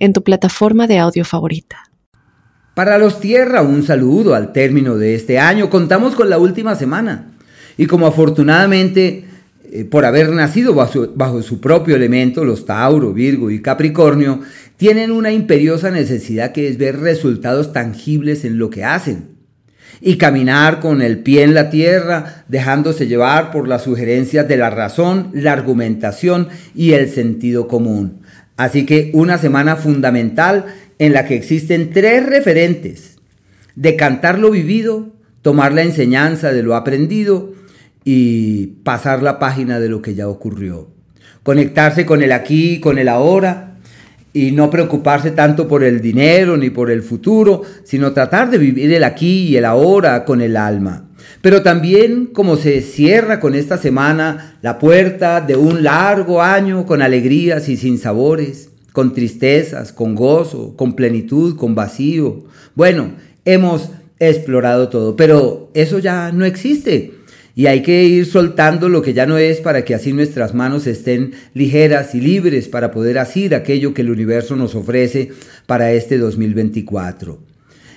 en tu plataforma de audio favorita. Para los Tierra, un saludo al término de este año. Contamos con la última semana. Y como afortunadamente, eh, por haber nacido bajo, bajo su propio elemento, los Tauro, Virgo y Capricornio, tienen una imperiosa necesidad que es ver resultados tangibles en lo que hacen. Y caminar con el pie en la tierra, dejándose llevar por las sugerencias de la razón, la argumentación y el sentido común. Así que una semana fundamental en la que existen tres referentes. Decantar lo vivido, tomar la enseñanza de lo aprendido y pasar la página de lo que ya ocurrió. Conectarse con el aquí, con el ahora y no preocuparse tanto por el dinero ni por el futuro, sino tratar de vivir el aquí y el ahora con el alma. Pero también como se cierra con esta semana la puerta de un largo año con alegrías y sin sabores, con tristezas, con gozo, con plenitud, con vacío. Bueno, hemos explorado todo, pero eso ya no existe. Y hay que ir soltando lo que ya no es para que así nuestras manos estén ligeras y libres para poder hacer aquello que el universo nos ofrece para este 2024.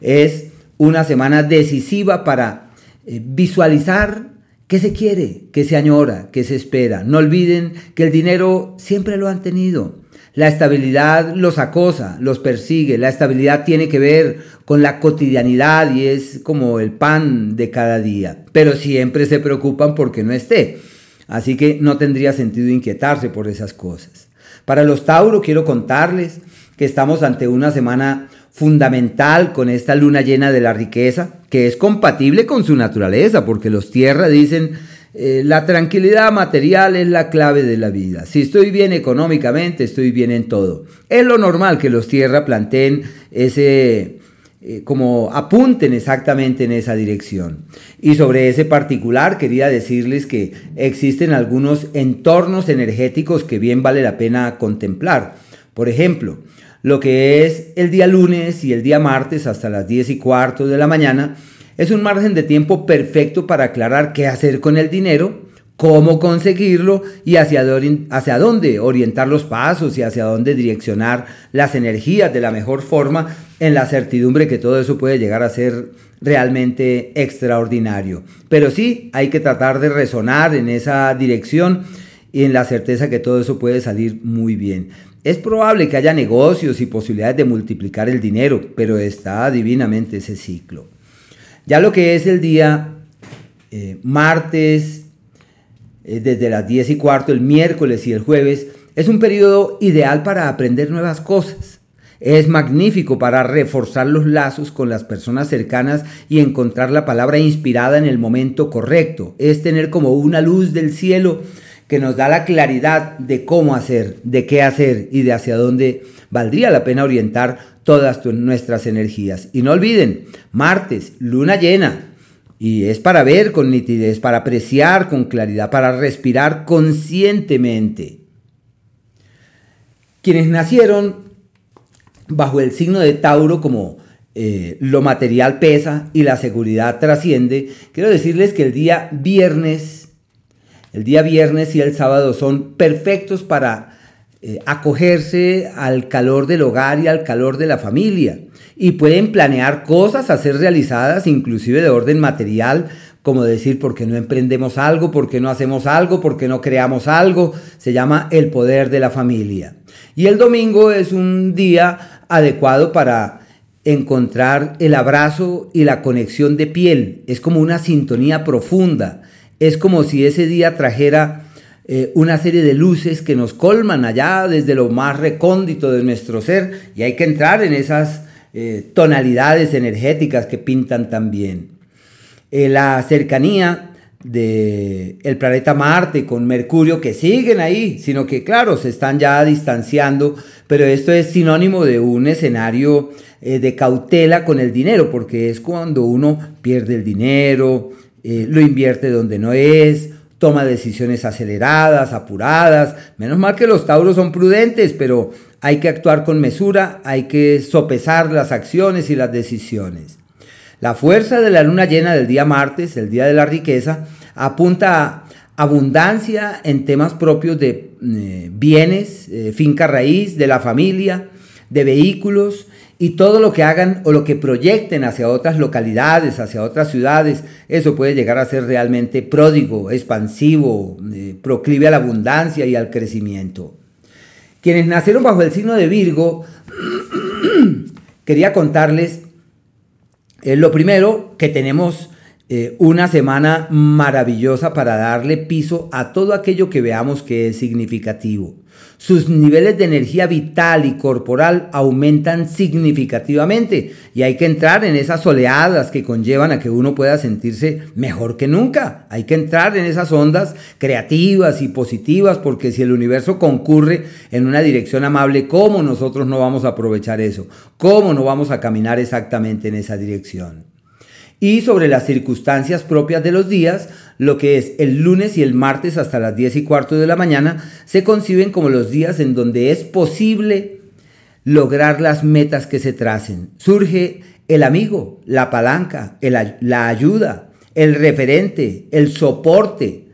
Es una semana decisiva para eh, visualizar qué se quiere, qué se añora, qué se espera. No olviden que el dinero siempre lo han tenido. La estabilidad los acosa, los persigue. La estabilidad tiene que ver con la cotidianidad y es como el pan de cada día. Pero siempre se preocupan porque no esté. Así que no tendría sentido inquietarse por esas cosas. Para los Tauro quiero contarles que estamos ante una semana fundamental con esta luna llena de la riqueza, que es compatible con su naturaleza, porque los tierra dicen, eh, la tranquilidad material es la clave de la vida. Si estoy bien económicamente, estoy bien en todo. Es lo normal que los tierra planteen ese, eh, como apunten exactamente en esa dirección. Y sobre ese particular quería decirles que existen algunos entornos energéticos que bien vale la pena contemplar. Por ejemplo, lo que es el día lunes y el día martes hasta las 10 y cuarto de la mañana, es un margen de tiempo perfecto para aclarar qué hacer con el dinero, cómo conseguirlo y hacia, hacia dónde orientar los pasos y hacia dónde direccionar las energías de la mejor forma en la certidumbre que todo eso puede llegar a ser realmente extraordinario. Pero sí, hay que tratar de resonar en esa dirección y en la certeza que todo eso puede salir muy bien. Es probable que haya negocios y posibilidades de multiplicar el dinero, pero está divinamente ese ciclo. Ya lo que es el día eh, martes, eh, desde las 10 y cuarto, el miércoles y el jueves, es un periodo ideal para aprender nuevas cosas. Es magnífico para reforzar los lazos con las personas cercanas y encontrar la palabra inspirada en el momento correcto. Es tener como una luz del cielo que nos da la claridad de cómo hacer, de qué hacer y de hacia dónde valdría la pena orientar todas nuestras energías. Y no olviden, martes, luna llena. Y es para ver con nitidez, para apreciar con claridad, para respirar conscientemente. Quienes nacieron bajo el signo de Tauro como eh, lo material pesa y la seguridad trasciende, quiero decirles que el día viernes el día viernes y el sábado son perfectos para eh, acogerse al calor del hogar y al calor de la familia. Y pueden planear cosas a ser realizadas, inclusive de orden material, como decir, ¿por qué no emprendemos algo? ¿Por qué no hacemos algo? ¿Por qué no creamos algo? Se llama el poder de la familia. Y el domingo es un día adecuado para encontrar el abrazo y la conexión de piel. Es como una sintonía profunda es como si ese día trajera eh, una serie de luces que nos colman allá desde lo más recóndito de nuestro ser y hay que entrar en esas eh, tonalidades energéticas que pintan también. Eh, la cercanía del el planeta Marte con Mercurio que siguen ahí, sino que claro, se están ya distanciando, pero esto es sinónimo de un escenario de cautela con el dinero, porque es cuando uno pierde el dinero, eh, lo invierte donde no es, toma decisiones aceleradas, apuradas. Menos mal que los tauros son prudentes, pero hay que actuar con mesura, hay que sopesar las acciones y las decisiones. La fuerza de la luna llena del día martes, el día de la riqueza, apunta a abundancia en temas propios de eh, bienes, eh, finca raíz, de la familia, de vehículos y todo lo que hagan o lo que proyecten hacia otras localidades, hacia otras ciudades, eso puede llegar a ser realmente pródigo, expansivo, eh, proclive a la abundancia y al crecimiento. Quienes nacieron bajo el signo de Virgo, quería contarles lo primero que tenemos eh, una semana maravillosa para darle piso a todo aquello que veamos que es significativo. Sus niveles de energía vital y corporal aumentan significativamente y hay que entrar en esas oleadas que conllevan a que uno pueda sentirse mejor que nunca. Hay que entrar en esas ondas creativas y positivas porque si el universo concurre en una dirección amable, ¿cómo nosotros no vamos a aprovechar eso? ¿Cómo no vamos a caminar exactamente en esa dirección? Y sobre las circunstancias propias de los días, lo que es el lunes y el martes hasta las 10 y cuarto de la mañana, se conciben como los días en donde es posible lograr las metas que se tracen. Surge el amigo, la palanca, la ayuda, el referente, el soporte,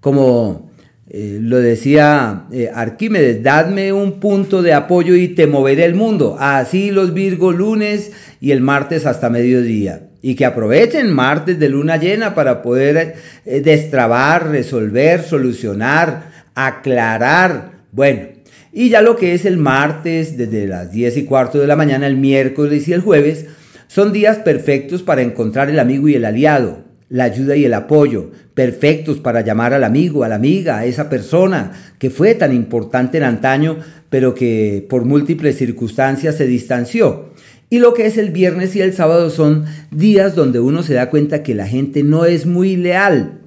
como eh, lo decía eh, Arquímedes, dadme un punto de apoyo y te moveré el mundo. Así los Virgo lunes y el martes hasta mediodía y que aprovechen martes de luna llena para poder eh, destrabar, resolver, solucionar, aclarar. Bueno, y ya lo que es el martes, desde las 10 y cuarto de la mañana, el miércoles y el jueves, son días perfectos para encontrar el amigo y el aliado, la ayuda y el apoyo, perfectos para llamar al amigo, a la amiga, a esa persona que fue tan importante en antaño, pero que por múltiples circunstancias se distanció. Y lo que es el viernes y el sábado son días donde uno se da cuenta que la gente no es muy leal.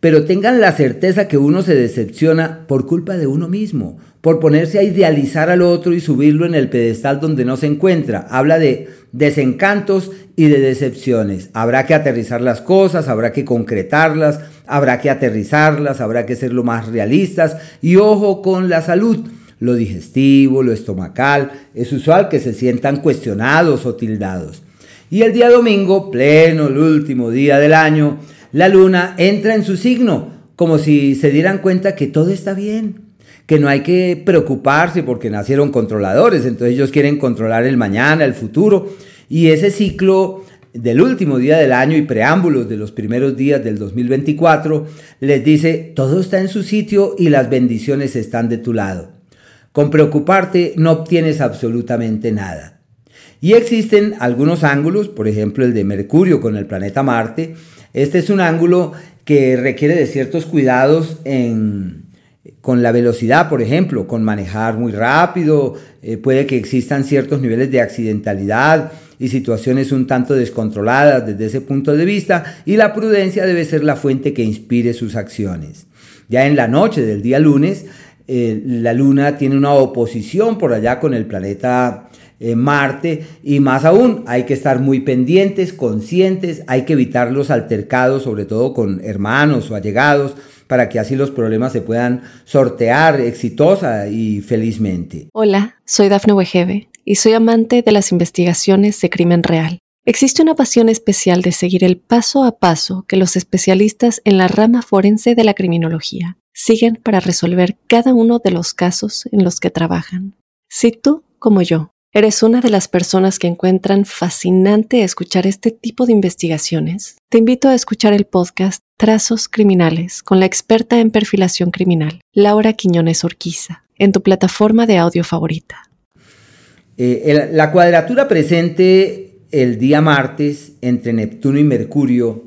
Pero tengan la certeza que uno se decepciona por culpa de uno mismo, por ponerse a idealizar al otro y subirlo en el pedestal donde no se encuentra. Habla de desencantos y de decepciones. Habrá que aterrizar las cosas, habrá que concretarlas, habrá que aterrizarlas, habrá que ser lo más realistas y ojo con la salud lo digestivo, lo estomacal, es usual que se sientan cuestionados o tildados. Y el día domingo, pleno, el último día del año, la luna entra en su signo, como si se dieran cuenta que todo está bien, que no hay que preocuparse porque nacieron controladores, entonces ellos quieren controlar el mañana, el futuro, y ese ciclo del último día del año y preámbulos de los primeros días del 2024 les dice, todo está en su sitio y las bendiciones están de tu lado. Con preocuparte no obtienes absolutamente nada. Y existen algunos ángulos, por ejemplo el de Mercurio con el planeta Marte. Este es un ángulo que requiere de ciertos cuidados con la velocidad, por ejemplo, con manejar muy rápido, eh, puede que existan ciertos niveles de accidentalidad y situaciones un tanto descontroladas desde ese punto de vista, y la prudencia debe ser la fuente que inspire sus acciones. Ya en la noche del día lunes, eh, la Luna tiene una oposición por allá con el planeta eh, Marte y más aún hay que estar muy pendientes, conscientes, hay que evitar los altercados, sobre todo con hermanos o allegados, para que así los problemas se puedan sortear exitosa y felizmente. Hola, soy Dafne Wegebe y soy amante de las investigaciones de crimen real. Existe una pasión especial de seguir el paso a paso que los especialistas en la rama forense de la criminología siguen para resolver cada uno de los casos en los que trabajan. Si tú, como yo, eres una de las personas que encuentran fascinante escuchar este tipo de investigaciones, te invito a escuchar el podcast Trazos Criminales con la experta en perfilación criminal, Laura Quiñones Orquiza, en tu plataforma de audio favorita. Eh, la cuadratura presente el día martes entre Neptuno y Mercurio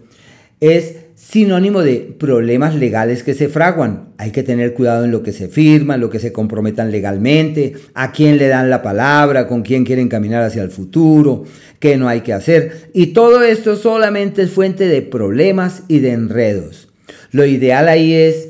es sinónimo de problemas legales que se fraguan. Hay que tener cuidado en lo que se firma, en lo que se comprometan legalmente, a quién le dan la palabra, con quién quieren caminar hacia el futuro, qué no hay que hacer. Y todo esto solamente es fuente de problemas y de enredos. Lo ideal ahí es,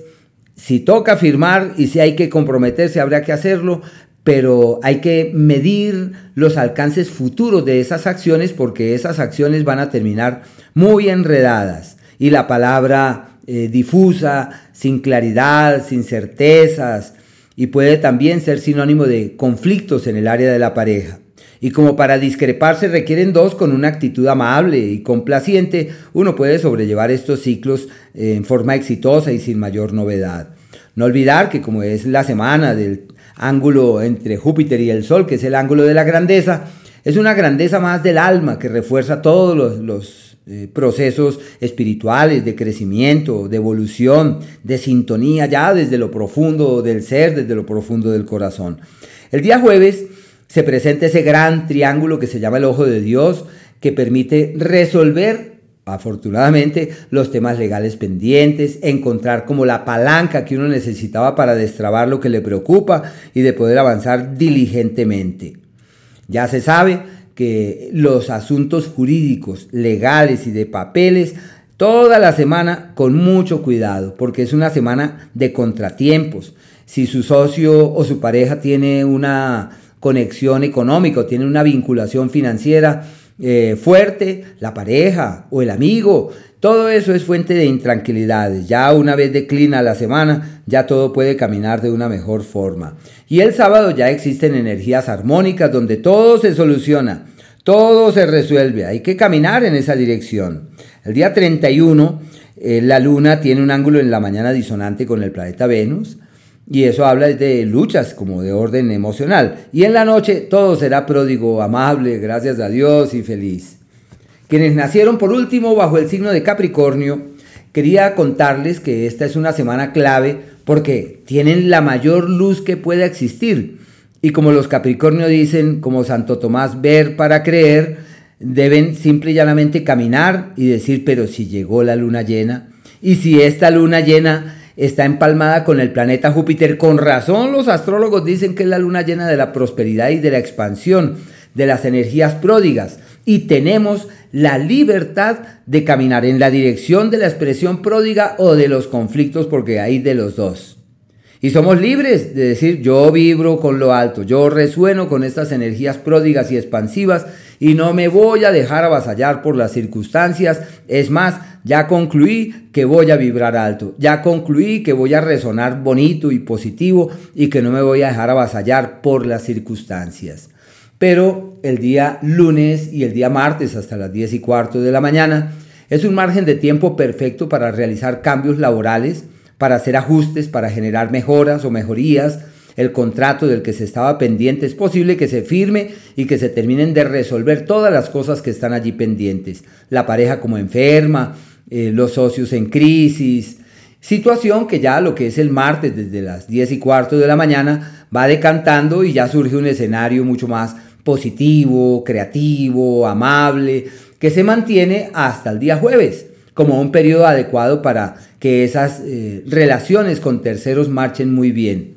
si toca firmar y si hay que comprometerse, habrá que hacerlo, pero hay que medir los alcances futuros de esas acciones porque esas acciones van a terminar muy enredadas y la palabra eh, difusa, sin claridad, sin certezas y puede también ser sinónimo de conflictos en el área de la pareja. Y como para discrepar se requieren dos con una actitud amable y complaciente, uno puede sobrellevar estos ciclos eh, en forma exitosa y sin mayor novedad. No olvidar que como es la semana del ángulo entre Júpiter y el Sol, que es el ángulo de la grandeza, es una grandeza más del alma que refuerza todos los, eh, procesos espirituales de crecimiento, de evolución, de sintonía ya desde lo profundo del ser, desde lo profundo del corazón. El día jueves se presenta ese gran triángulo que se llama el ojo de Dios, que permite resolver afortunadamente los temas legales pendientes, encontrar como la palanca que uno necesitaba para destrabar lo que le preocupa y de poder avanzar diligentemente. Ya se sabe que los asuntos jurídicos, legales y de papeles, toda la semana con mucho cuidado, porque es una semana de contratiempos. Si su socio o su pareja tiene una conexión económica, tiene una vinculación financiera, eh, fuerte, la pareja o el amigo. Todo eso es fuente de intranquilidades. Ya una vez declina la semana, ya todo puede caminar de una mejor forma. Y el sábado ya existen energías armónicas donde todo se soluciona, todo se resuelve. Hay que caminar en esa dirección. El día 31, eh, la luna tiene un ángulo en la mañana disonante con el planeta Venus. Y eso habla de luchas como de orden emocional. Y en la noche todo será pródigo, amable, gracias a Dios y feliz. Quienes nacieron por último bajo el signo de Capricornio, quería contarles que esta es una semana clave porque tienen la mayor luz que pueda existir. Y como los Capricornio dicen, como Santo Tomás, ver para creer, deben simple y llanamente caminar y decir, pero si llegó la luna llena, y si esta luna llena está empalmada con el planeta Júpiter. Con razón los astrólogos dicen que es la luna llena de la prosperidad y de la expansión, de las energías pródigas. Y tenemos la libertad de caminar en la dirección de la expresión pródiga o de los conflictos, porque hay de los dos. Y somos libres de decir, yo vibro con lo alto, yo resueno con estas energías pródigas y expansivas y no me voy a dejar avasallar por las circunstancias. Es más, ya concluí que voy a vibrar alto, ya concluí que voy a resonar bonito y positivo y que no me voy a dejar avasallar por las circunstancias. Pero el día lunes y el día martes hasta las 10 y cuarto de la mañana es un margen de tiempo perfecto para realizar cambios laborales, para hacer ajustes, para generar mejoras o mejorías. El contrato del que se estaba pendiente es posible que se firme y que se terminen de resolver todas las cosas que están allí pendientes. La pareja como enferma, eh, los socios en crisis, situación que ya lo que es el martes desde las 10 y cuarto de la mañana va decantando y ya surge un escenario mucho más positivo, creativo, amable, que se mantiene hasta el día jueves como un periodo adecuado para que esas eh, relaciones con terceros marchen muy bien.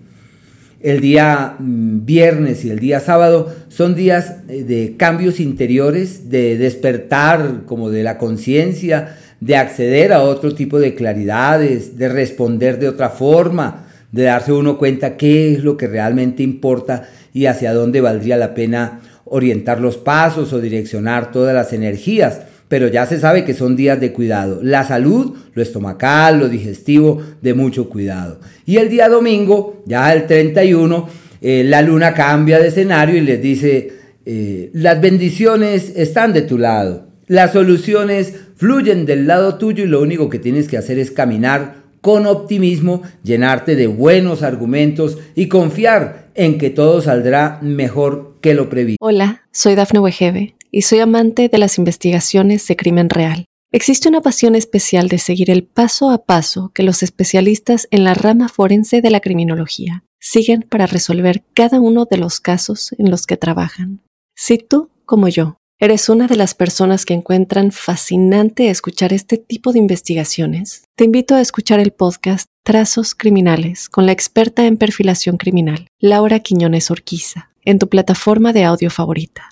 El día mm, viernes y el día sábado son días eh, de cambios interiores, de despertar como de la conciencia, de acceder a otro tipo de claridades, de responder de otra forma, de darse uno cuenta qué es lo que realmente importa y hacia dónde valdría la pena orientar los pasos o direccionar todas las energías pero ya se sabe que son días de cuidado. La salud, lo estomacal, lo digestivo, de mucho cuidado. Y el día domingo, ya el 31, eh, la luna cambia de escenario y les dice, eh, las bendiciones están de tu lado, las soluciones fluyen del lado tuyo y lo único que tienes que hacer es caminar con optimismo, llenarte de buenos argumentos y confiar en que todo saldrá mejor que lo previsto. Hola, soy Dafne Wegebe y soy amante de las investigaciones de crimen real. Existe una pasión especial de seguir el paso a paso que los especialistas en la rama forense de la criminología siguen para resolver cada uno de los casos en los que trabajan. Si tú, como yo, eres una de las personas que encuentran fascinante escuchar este tipo de investigaciones, te invito a escuchar el podcast Trazos Criminales con la experta en perfilación criminal, Laura Quiñones Orquiza, en tu plataforma de audio favorita.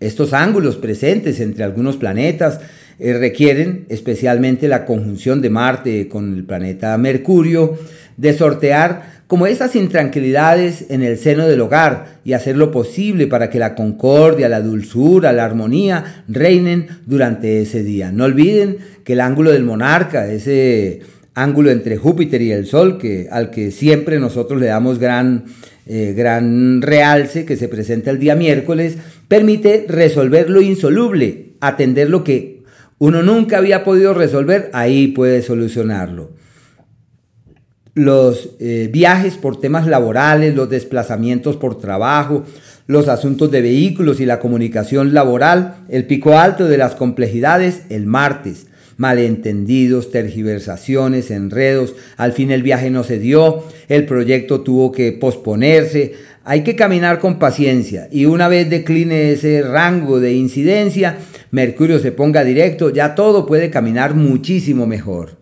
Estos ángulos presentes entre algunos planetas eh, requieren especialmente la conjunción de Marte con el planeta Mercurio de sortear como esas intranquilidades en el seno del hogar y hacer lo posible para que la concordia, la dulzura, la armonía reinen durante ese día. No olviden que el ángulo del monarca, ese ángulo entre Júpiter y el Sol, que, al que siempre nosotros le damos gran, eh, gran realce, que se presenta el día miércoles, permite resolver lo insoluble, atender lo que uno nunca había podido resolver, ahí puede solucionarlo los eh, viajes por temas laborales, los desplazamientos por trabajo, los asuntos de vehículos y la comunicación laboral, el pico alto de las complejidades el martes. Malentendidos, tergiversaciones, enredos, al fin el viaje no se dio, el proyecto tuvo que posponerse, hay que caminar con paciencia y una vez decline ese rango de incidencia, Mercurio se ponga directo, ya todo puede caminar muchísimo mejor.